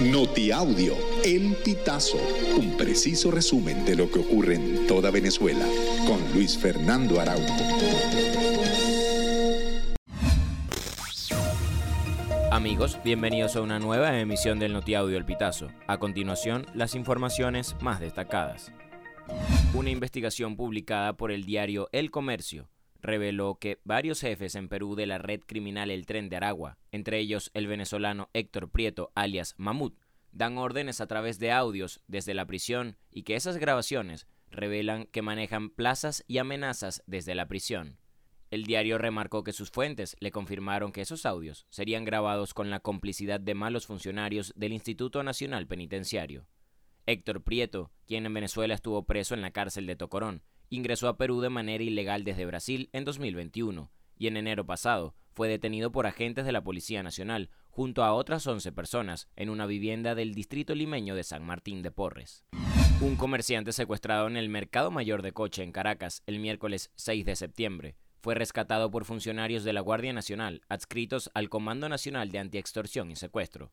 Notiaudio, El Pitazo, un preciso resumen de lo que ocurre en toda Venezuela, con Luis Fernando Araújo. Amigos, bienvenidos a una nueva emisión del Notiaudio El Pitazo. A continuación, las informaciones más destacadas. Una investigación publicada por el diario El Comercio reveló que varios jefes en Perú de la red criminal El Tren de Aragua, entre ellos el venezolano Héctor Prieto, alias Mamut, dan órdenes a través de audios desde la prisión y que esas grabaciones revelan que manejan plazas y amenazas desde la prisión. El diario remarcó que sus fuentes le confirmaron que esos audios serían grabados con la complicidad de malos funcionarios del Instituto Nacional Penitenciario. Héctor Prieto, quien en Venezuela estuvo preso en la cárcel de Tocorón, ingresó a Perú de manera ilegal desde Brasil en 2021 y en enero pasado fue detenido por agentes de la Policía Nacional junto a otras 11 personas en una vivienda del distrito limeño de San Martín de Porres. Un comerciante secuestrado en el Mercado Mayor de Coche en Caracas el miércoles 6 de septiembre fue rescatado por funcionarios de la Guardia Nacional adscritos al Comando Nacional de Antiextorsión y Secuestro.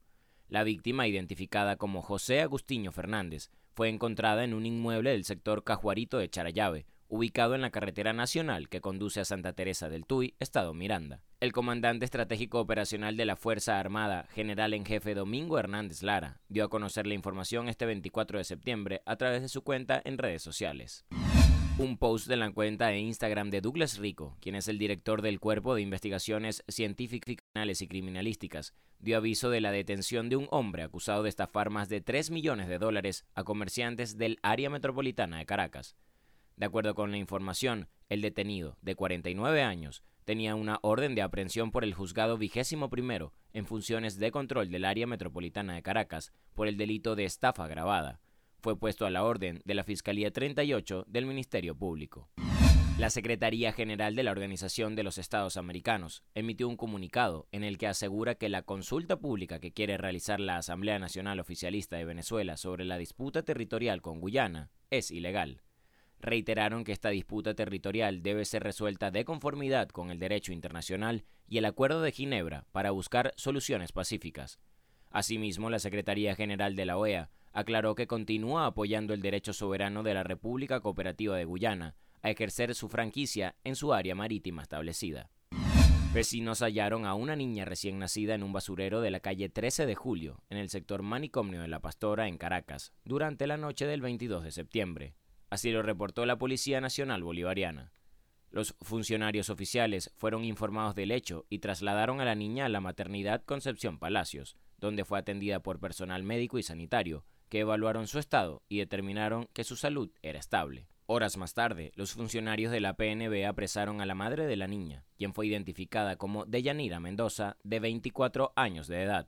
La víctima, identificada como José Agustinho Fernández, fue encontrada en un inmueble del sector Cajuarito de Charayave, ubicado en la carretera nacional que conduce a Santa Teresa del Tuy, estado Miranda. El comandante estratégico operacional de la Fuerza Armada, general en jefe Domingo Hernández Lara, dio a conocer la información este 24 de septiembre a través de su cuenta en redes sociales. Un post de la cuenta de Instagram de Douglas Rico, quien es el director del Cuerpo de Investigaciones Científicas y Criminalísticas, dio aviso de la detención de un hombre acusado de estafar más de 3 millones de dólares a comerciantes del área metropolitana de Caracas. De acuerdo con la información, el detenido, de 49 años, tenía una orden de aprehensión por el juzgado vigésimo primero en funciones de control del área metropolitana de Caracas por el delito de estafa agravada fue puesto a la orden de la Fiscalía 38 del Ministerio Público. La Secretaría General de la Organización de los Estados Americanos emitió un comunicado en el que asegura que la consulta pública que quiere realizar la Asamblea Nacional Oficialista de Venezuela sobre la disputa territorial con Guyana es ilegal. Reiteraron que esta disputa territorial debe ser resuelta de conformidad con el derecho internacional y el Acuerdo de Ginebra para buscar soluciones pacíficas. Asimismo, la Secretaría General de la OEA aclaró que continúa apoyando el derecho soberano de la República Cooperativa de Guyana a ejercer su franquicia en su área marítima establecida. Vecinos hallaron a una niña recién nacida en un basurero de la calle 13 de julio, en el sector manicomio de La Pastora, en Caracas, durante la noche del 22 de septiembre. Así lo reportó la Policía Nacional Bolivariana. Los funcionarios oficiales fueron informados del hecho y trasladaron a la niña a la maternidad Concepción Palacios, donde fue atendida por personal médico y sanitario, que evaluaron su estado y determinaron que su salud era estable. Horas más tarde, los funcionarios de la PNB apresaron a la madre de la niña, quien fue identificada como Deyanira Mendoza, de 24 años de edad.